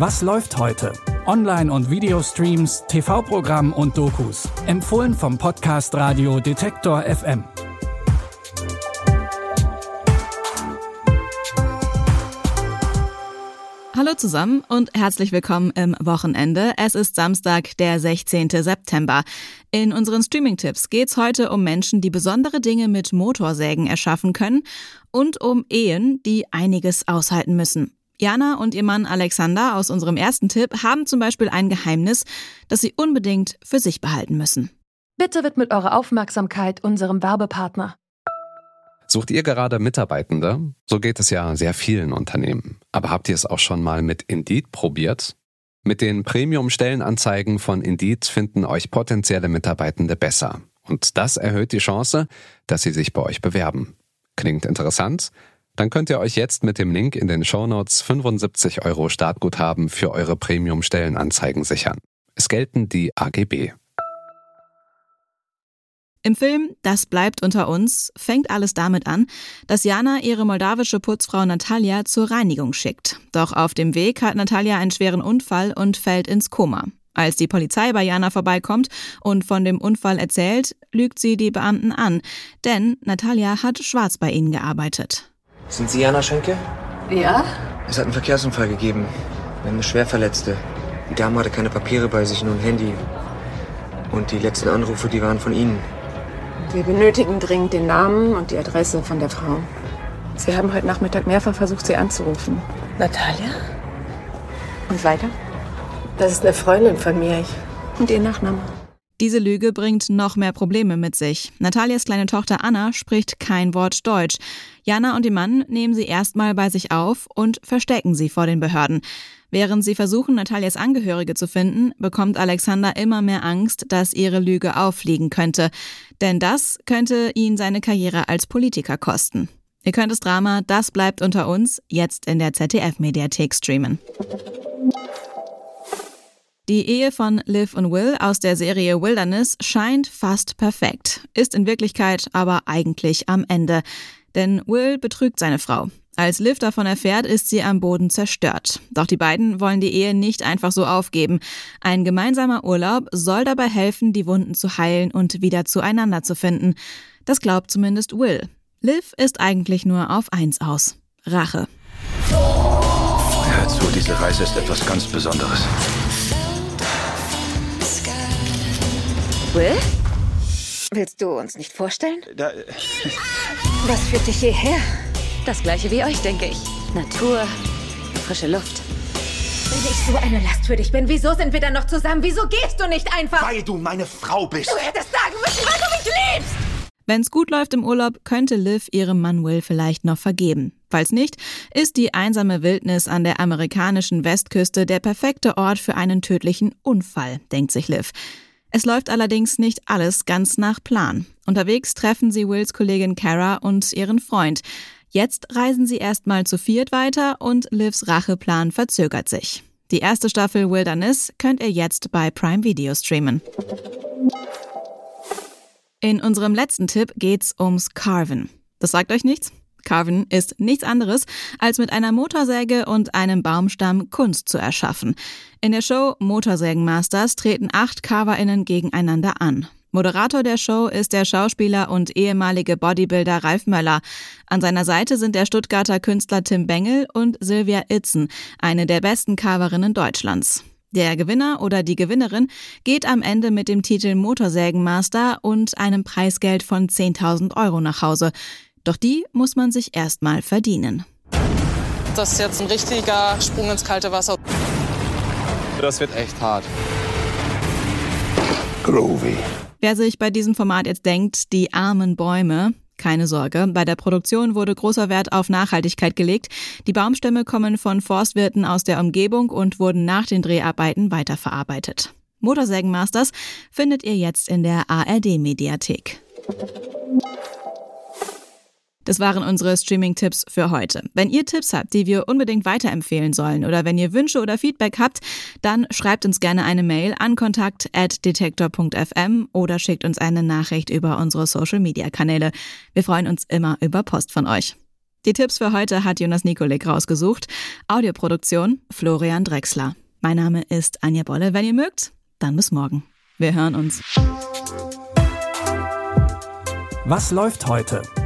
Was läuft heute? Online- und Videostreams, TV-Programm und Dokus. Empfohlen vom Podcast Radio Detektor FM. Hallo zusammen und herzlich willkommen im Wochenende. Es ist Samstag, der 16. September. In unseren Streaming-Tipps geht's heute um Menschen, die besondere Dinge mit Motorsägen erschaffen können und um Ehen, die einiges aushalten müssen. Jana und ihr Mann Alexander aus unserem ersten Tipp haben zum Beispiel ein Geheimnis, das sie unbedingt für sich behalten müssen. Bitte widmet eure Aufmerksamkeit unserem Werbepartner. Sucht ihr gerade Mitarbeitende? So geht es ja sehr vielen Unternehmen. Aber habt ihr es auch schon mal mit Indeed probiert? Mit den Premium-Stellenanzeigen von Indeed finden euch potenzielle Mitarbeitende besser. Und das erhöht die Chance, dass sie sich bei euch bewerben. Klingt interessant? Dann könnt ihr euch jetzt mit dem Link in den Shownotes 75 Euro Startguthaben für eure Premium-Stellenanzeigen sichern. Es gelten die AGB. Im Film Das bleibt unter uns fängt alles damit an, dass Jana ihre moldawische Putzfrau Natalia zur Reinigung schickt. Doch auf dem Weg hat Natalia einen schweren Unfall und fällt ins Koma. Als die Polizei bei Jana vorbeikommt und von dem Unfall erzählt, lügt sie die Beamten an, denn Natalia hat schwarz bei ihnen gearbeitet. Sind Sie Jana Schenke? Ja? Es hat einen Verkehrsunfall gegeben. Wir haben eine Schwerverletzte. Die Dame hatte keine Papiere bei sich, nur ein Handy. Und die letzten Anrufe, die waren von Ihnen. Wir benötigen dringend den Namen und die Adresse von der Frau. Sie haben heute Nachmittag mehrfach versucht, sie anzurufen. Natalia? Und weiter? Das ist eine Freundin von mir. Ich Und Ihr Nachname? Diese Lüge bringt noch mehr Probleme mit sich. Natalias kleine Tochter Anna spricht kein Wort Deutsch. Jana und ihr Mann nehmen sie erstmal bei sich auf und verstecken sie vor den Behörden. Während sie versuchen, Natalias Angehörige zu finden, bekommt Alexander immer mehr Angst, dass ihre Lüge auffliegen könnte. Denn das könnte ihn seine Karriere als Politiker kosten. Ihr könnt das Drama Das bleibt unter uns jetzt in der ZDF-Mediathek streamen. Die Ehe von Liv und Will aus der Serie Wilderness scheint fast perfekt, ist in Wirklichkeit aber eigentlich am Ende. Denn Will betrügt seine Frau. Als Liv davon erfährt, ist sie am Boden zerstört. Doch die beiden wollen die Ehe nicht einfach so aufgeben. Ein gemeinsamer Urlaub soll dabei helfen, die Wunden zu heilen und wieder zueinander zu finden. Das glaubt zumindest Will. Liv ist eigentlich nur auf eins aus. Rache. Hör zu, diese Reise ist etwas ganz Besonderes. Will? Willst du uns nicht vorstellen? Da, Was führt dich hierher? Das gleiche wie euch, denke ich. Natur, frische Luft. Wenn ich so eine Last für dich bin, wieso sind wir dann noch zusammen? Wieso gehst du nicht einfach? weil du meine Frau bist. Du hättest sagen müssen, weil du mich liebst! Wenn's gut läuft im Urlaub, könnte Liv ihrem Mann Will vielleicht noch vergeben. Falls nicht, ist die einsame Wildnis an der amerikanischen Westküste der perfekte Ort für einen tödlichen Unfall, denkt sich Liv. Es läuft allerdings nicht alles ganz nach Plan. Unterwegs treffen sie Wills Kollegin Kara und ihren Freund. Jetzt reisen sie erstmal zu viert weiter und Livs Racheplan verzögert sich. Die erste Staffel Wilderness könnt ihr jetzt bei Prime Video streamen. In unserem letzten Tipp geht's ums Carven. Das sagt euch nichts? Carven ist nichts anderes, als mit einer Motorsäge und einem Baumstamm Kunst zu erschaffen. In der Show Motorsägen Masters treten acht CarverInnen gegeneinander an. Moderator der Show ist der Schauspieler und ehemalige Bodybuilder Ralf Möller. An seiner Seite sind der Stuttgarter Künstler Tim Bengel und Silvia Itzen, eine der besten Carverinnen Deutschlands. Der Gewinner oder die Gewinnerin geht am Ende mit dem Titel Motorsägenmaster und einem Preisgeld von 10.000 Euro nach Hause. Doch die muss man sich erstmal verdienen. Das ist jetzt ein richtiger Sprung ins kalte Wasser. Das wird echt hart. Groovy. Wer sich bei diesem Format jetzt denkt, die armen Bäume, keine Sorge, bei der Produktion wurde großer Wert auf Nachhaltigkeit gelegt. Die Baumstämme kommen von Forstwirten aus der Umgebung und wurden nach den Dreharbeiten weiterverarbeitet. Motorsägenmasters findet ihr jetzt in der ARD-Mediathek. Das waren unsere Streaming-Tipps für heute. Wenn ihr Tipps habt, die wir unbedingt weiterempfehlen sollen oder wenn ihr Wünsche oder Feedback habt, dann schreibt uns gerne eine Mail an kontakt.detektor.fm oder schickt uns eine Nachricht über unsere Social-Media-Kanäle. Wir freuen uns immer über Post von euch. Die Tipps für heute hat Jonas Nikolik rausgesucht. Audioproduktion Florian Drexler. Mein Name ist Anja Bolle. Wenn ihr mögt, dann bis morgen. Wir hören uns. Was läuft heute?